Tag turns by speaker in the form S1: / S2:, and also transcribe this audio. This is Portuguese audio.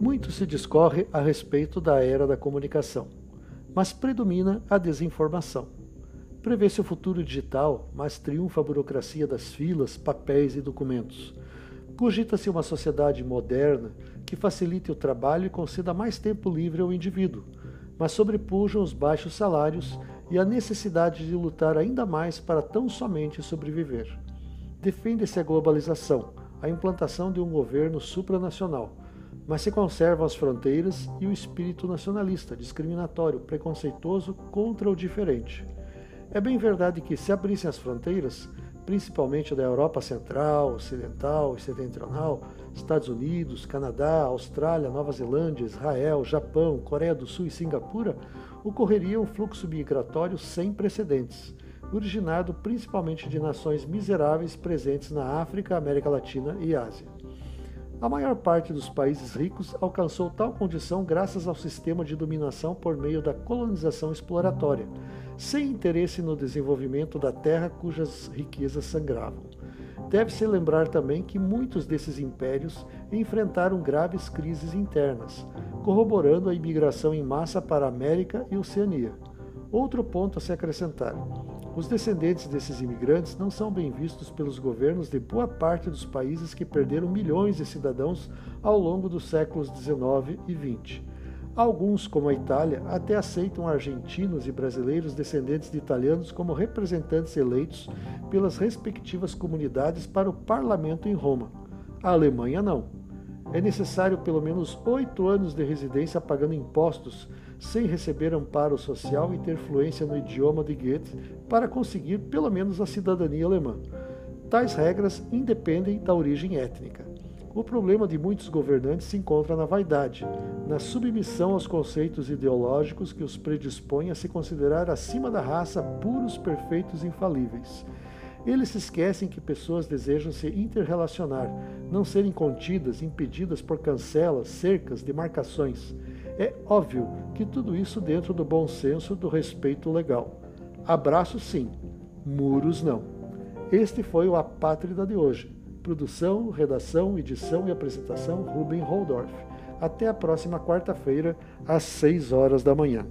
S1: Muito se discorre a respeito da era da comunicação, mas predomina a desinformação. Prevê-se o futuro digital, mas triunfa a burocracia das filas, papéis e documentos. Cogita-se uma sociedade moderna que facilite o trabalho e conceda mais tempo livre ao indivíduo, mas sobrepujam os baixos salários e a necessidade de lutar ainda mais para tão somente sobreviver. Defende-se a globalização, a implantação de um governo supranacional, mas se conservam as fronteiras e o espírito nacionalista, discriminatório, preconceituoso contra o diferente. É bem verdade que, se abrissem as fronteiras, principalmente da Europa Central, Ocidental e Setentrional, Estados Unidos, Canadá, Austrália, Nova Zelândia, Israel, Japão, Coreia do Sul e Singapura, ocorreria um fluxo migratório sem precedentes, originado principalmente de nações miseráveis presentes na África, América Latina e Ásia. A maior parte dos países ricos alcançou tal condição graças ao sistema de dominação por meio da colonização exploratória, sem interesse no desenvolvimento da terra cujas riquezas sangravam. Deve-se lembrar também que muitos desses impérios enfrentaram graves crises internas, corroborando a imigração em massa para a América e Oceania. Outro ponto a se acrescentar: os descendentes desses imigrantes não são bem vistos pelos governos de boa parte dos países que perderam milhões de cidadãos ao longo dos séculos XIX e XX. Alguns, como a Itália, até aceitam argentinos e brasileiros descendentes de italianos como representantes eleitos pelas respectivas comunidades para o parlamento em Roma. A Alemanha não. É necessário pelo menos oito anos de residência pagando impostos sem receber amparo social e ter fluência no idioma de Goethe para conseguir pelo menos a cidadania alemã. Tais regras independem da origem étnica. O problema de muitos governantes se encontra na vaidade, na submissão aos conceitos ideológicos que os predispõem a se considerar acima da raça puros, perfeitos e infalíveis. Eles se esquecem que pessoas desejam se interrelacionar, não serem contidas, impedidas por cancelas, cercas, demarcações. É óbvio que tudo isso dentro do bom senso do respeito legal. Abraços sim, muros não. Este foi o Apátrida de hoje. Produção, redação, edição e apresentação Ruben Holdorf. Até a próxima quarta-feira, às 6 horas da manhã.